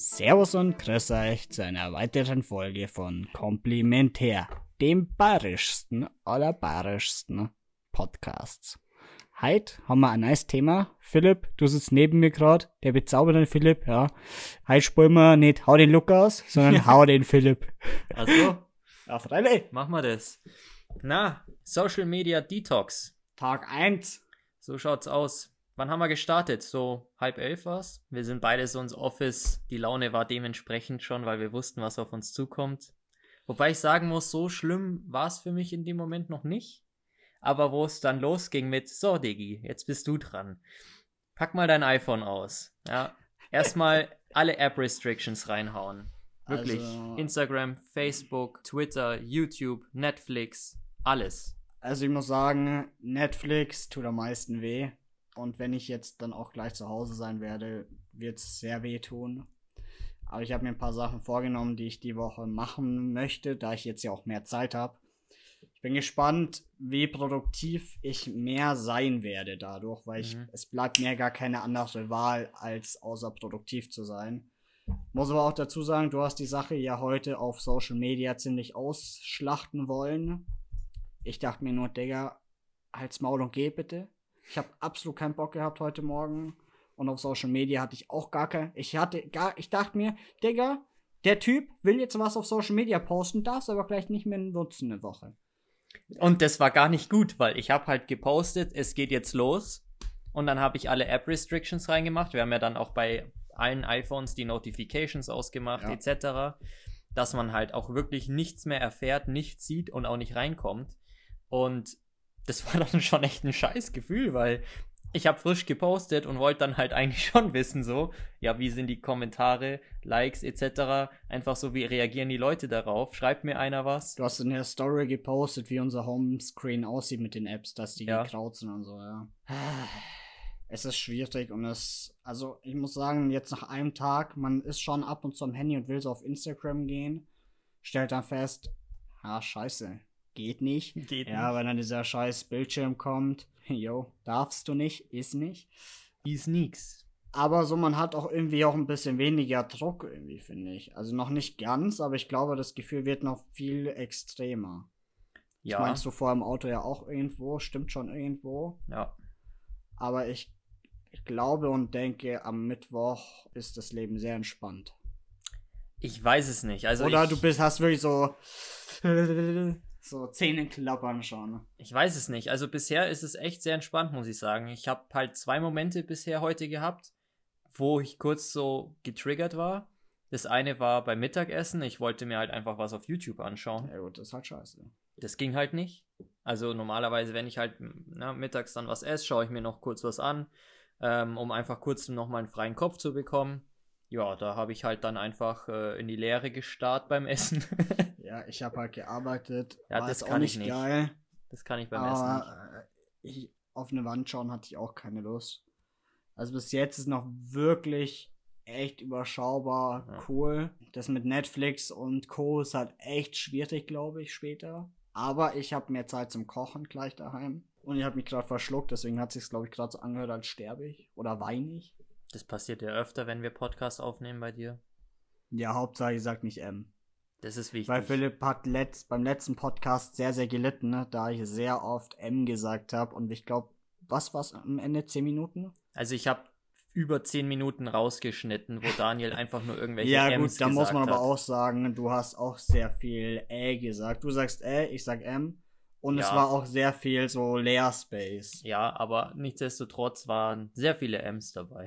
Servus und grüß euch zu einer weiteren Folge von Komplimentär, dem bayerischsten aller bayerischsten Podcasts. Heute haben wir ein neues Thema. Philipp, du sitzt neben mir gerade, der bezaubernde Philipp, ja. Heute spielen wir nicht Hau den Lukas, sondern Hau den Philipp. Also, Ja, freilich. machen wir das. Na, Social Media Detox. Tag 1. So schaut's aus. Wann haben wir gestartet? So halb elf war's. Wir sind beide so ins Office. Die Laune war dementsprechend schon, weil wir wussten, was auf uns zukommt. Wobei ich sagen muss, so schlimm war's für mich in dem Moment noch nicht. Aber wo es dann losging mit, so Diggi, jetzt bist du dran. Pack mal dein iPhone aus. Ja. Erstmal alle App-Restrictions reinhauen. Wirklich. Also- Instagram, Facebook, Twitter, YouTube, Netflix, alles. Also ich muss sagen, Netflix tut am meisten weh. Und wenn ich jetzt dann auch gleich zu Hause sein werde, wird es sehr weh tun. Aber ich habe mir ein paar Sachen vorgenommen, die ich die Woche machen möchte, da ich jetzt ja auch mehr Zeit habe. Ich bin gespannt, wie produktiv ich mehr sein werde dadurch, weil ich, Mhm. es bleibt mir gar keine andere Wahl, als außer produktiv zu sein. Muss aber auch dazu sagen, du hast die Sache ja heute auf Social Media ziemlich ausschlachten wollen. Ich dachte mir nur, Digga, halt's Maul und geh bitte. Ich habe absolut keinen Bock gehabt heute Morgen. Und auf Social Media hatte ich auch gar kein. Ich hatte gar. Ich dachte mir, Digga, der Typ will jetzt was auf Social Media posten, darf es aber gleich nicht mehr nutzen eine Woche. Und das war gar nicht gut, weil ich habe halt gepostet, es geht jetzt los. Und dann habe ich alle App-Restrictions reingemacht. Wir haben ja dann auch bei allen iPhones die Notifications ausgemacht, Ja. etc. Dass man halt auch wirklich nichts mehr erfährt, nichts sieht und auch nicht reinkommt. Und das war dann schon echt ein scheiß Gefühl, weil ich habe frisch gepostet und wollte dann halt eigentlich schon wissen, so, ja, wie sind die Kommentare, Likes etc. Einfach so, wie reagieren die Leute darauf? Schreibt mir einer was? Du hast in der Story gepostet, wie unser Homescreen aussieht mit den Apps, dass die Ja. gekraut sind und so, ja. Es ist schwierig und es, also ich muss sagen, jetzt nach einem Tag, man ist schon ab und zu am Handy und will so auf Instagram gehen, stellt dann fest, ah, scheiße, geht nicht. Geht Ja, weil dann dieser scheiß Bildschirm kommt, jo, darfst du nicht, ist nicht. Ist nix. Aber so, man hat auch irgendwie auch ein bisschen weniger Druck irgendwie, finde ich. Also noch nicht ganz, aber ich glaube, das Gefühl wird noch viel extremer. Ja, Das meinst du vor im Auto ja auch irgendwo, stimmt schon irgendwo. ja. Aber ich, ich glaube und denke, am Mittwoch ist das Leben sehr entspannt. Ich weiß es nicht. Also Oder ich, du bist, hast wirklich so, so Zähne klappern schon. ich weiß es nicht. Also bisher ist es echt sehr entspannt, muss ich sagen. Ich habe halt zwei Momente bisher heute gehabt, wo ich kurz so getriggert war. Das eine war beim Mittagessen. Ich wollte mir halt einfach was auf YouTube anschauen. Ja gut, das ist halt scheiße. Das ging halt nicht. Also normalerweise, wenn ich halt na, mittags dann was esse, schaue ich mir noch kurz was an, ähm, um einfach kurz nochmal einen freien Kopf zu bekommen. Ja, da habe ich halt dann einfach äh, in die Leere gestarrt beim Essen. Ja, ich habe halt gearbeitet. Ja, war das kann auch ich nicht nicht. geil. das kann ich beim Essen nicht. Aber äh, ich, auf eine Wand schauen hatte ich auch keine Lust. Also bis jetzt ist noch wirklich echt überschaubar Ja. cool. Das mit Netflix und Co. ist halt echt schwierig, glaube ich, später. Aber ich habe mehr Zeit zum Kochen gleich daheim. Und ich habe mich gerade verschluckt, deswegen hat sich glaube ich, gerade so angehört, als sterbe ich. Oder weine ich. Das passiert ja öfter, wenn wir Podcasts aufnehmen bei dir. Ja, Hauptsache, ich sag nicht M. Das ist wichtig. Weil Philipp hat letzt, beim letzten Podcast sehr, sehr gelitten, ne? da ich sehr oft M gesagt habe. Und ich glaube, was war's am Ende? 10 Minuten? also ich habe über zehn Minuten rausgeschnitten, wo Daniel einfach nur irgendwelche ja, M's gut, da muss man gesagt aber hat. auch sagen, du hast auch sehr viel Ä gesagt. Du sagst Ä, ich sag M. Und es Ja. war auch sehr viel so Leer Space. Ja, aber nichtsdestotrotz waren sehr viele M's dabei.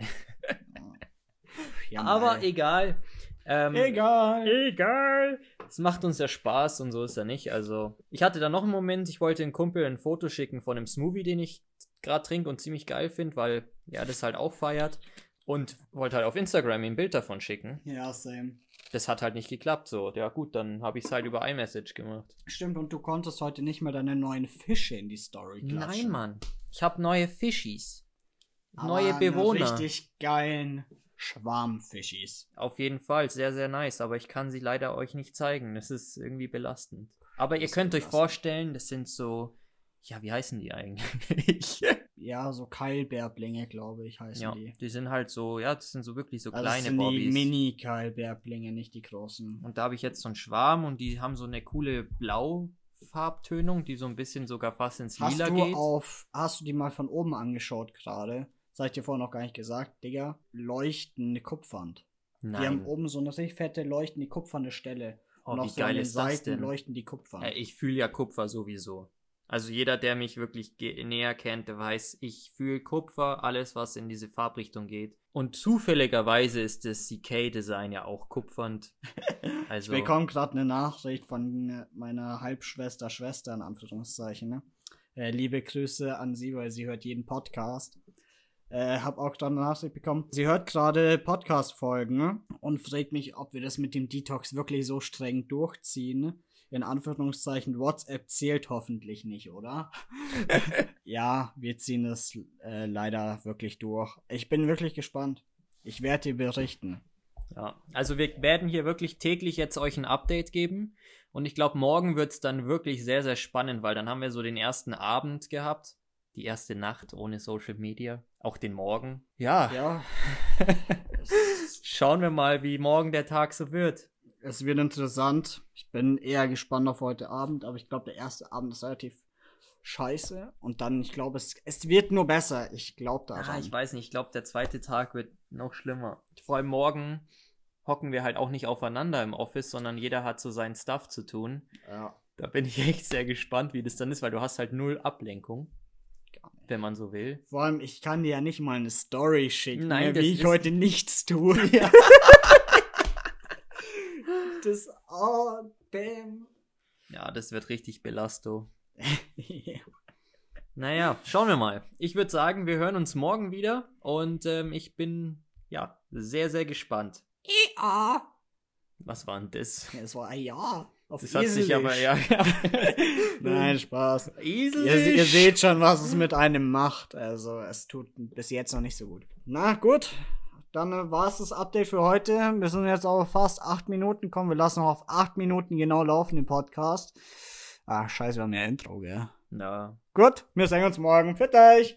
Ja, aber egal. Ähm, egal. Egal. Es macht uns ja Spaß und so ist er nicht. Also, ich hatte da noch einen Moment, ich wollte einen Kumpel ein Foto schicken von einem Smoothie, den ich gerade trinke und ziemlich geil finde, weil er das halt auch feiert. Und wollte halt auf Instagram ihm ein Bild davon schicken. Ja, same. Das hat halt nicht geklappt so. Ja gut, dann habe ich es halt über iMessage gemacht. Stimmt, und du konntest heute nicht mal deine neuen Fische in die Story klatschen. Nein, Mann. Ich habe neue Fischis. Aber Neue Bewohner. Richtig geilen Schwarmfischis. Auf jeden Fall, sehr, sehr nice. Aber ich kann sie leider euch nicht zeigen. Das ist irgendwie belastend. Aber ihr Das könnt euch belastend. vorstellen, das sind so. Ja, wie heißen die eigentlich? ja, so Keilbärblinge, glaube ich, heißen Ja, die. die sind halt so, ja, das sind so wirklich so Also das kleine sind die Bobbys. Mini-Keilbärblinge, nicht die großen. Und da habe ich jetzt so einen Schwarm und die haben so eine coole Blaufarbtönung, die so ein bisschen sogar fast ins Hast Lila du geht. auf, hast du die mal von oben angeschaut gerade? Das hab ich dir vorhin noch gar nicht gesagt, Digga. Leuchtende Kupfernd. Die haben Nein. oben so eine richtig fette leuchtende kupferne Stelle. Oh, und wie auf so geil ist das Seiten denn? leuchten die Kupfern. Ja, ich fühle ja Kupfer sowieso. Also jeder, der mich wirklich näher kennt, der weiß, ich fühle Kupfer, alles, was in diese Farbrichtung geht. Und zufälligerweise ist das CK-Design ja auch kupfernd. Also, Ich bekomme gerade eine Nachricht von äh, meiner Halbschwester, Schwester in Anführungszeichen. Ne? Äh, liebe Grüße an sie, weil sie hört jeden Podcast. Äh, hab auch gerade eine Nachricht bekommen. Sie hört gerade Podcast-Folgen ne? und fragt mich, ob wir das mit dem Detox wirklich so streng durchziehen. In Anführungszeichen, WhatsApp zählt hoffentlich nicht, oder? ja, wir ziehen es äh, leider wirklich durch. Ich bin wirklich gespannt. Ich werde dir berichten. ja. also wir werden hier wirklich täglich jetzt euch ein Update geben. Und ich glaube, morgen wird es dann wirklich sehr, sehr spannend, weil dann haben wir so den ersten Abend gehabt. Die erste Nacht ohne Social Media. Auch den Morgen. Ja. Ja, Schauen wir mal, wie morgen der Tag so wird. Es wird interessant. Ich bin eher gespannt auf heute Abend, aber ich glaube, der erste Abend ist relativ scheiße. Und dann, ich glaube, es, es wird nur besser. Ich glaube daran. Ah, ich weiß nicht, ich glaube, der zweite Tag wird noch schlimmer. Vor allem morgen hocken wir halt auch nicht aufeinander im Office, sondern jeder hat so seinen Stuff zu tun. ja. Da bin ich echt sehr gespannt, wie das dann ist, weil du hast halt null Ablenkung. Wenn man so will. Vor allem, ich kann dir ja nicht mal eine Story schicken, Nein, ne, das wie ich heute nichts tue. das, oh, damn. Ja, das wird richtig belasto. Naja, schauen wir mal. Ich würde sagen, wir hören uns morgen wieder und ähm, ich bin ja sehr, sehr gespannt. ja. Was war denn das? Es war ein Ja. Auf Das hat sich Eselisch. aber ja. Nein, Spaß. Esel. Ihr, ihr seht schon, was es mit einem macht. Also, es tut bis jetzt noch nicht so gut. Na gut, dann war es das Update für heute. Wir sind jetzt auf fast acht Minuten gekommen. Wir lassen noch auf acht Minuten genau laufen den Podcast. Ah, scheiße, wir haben ja Intro, gell? Ja. Gut, wir sehen uns morgen. Für euch!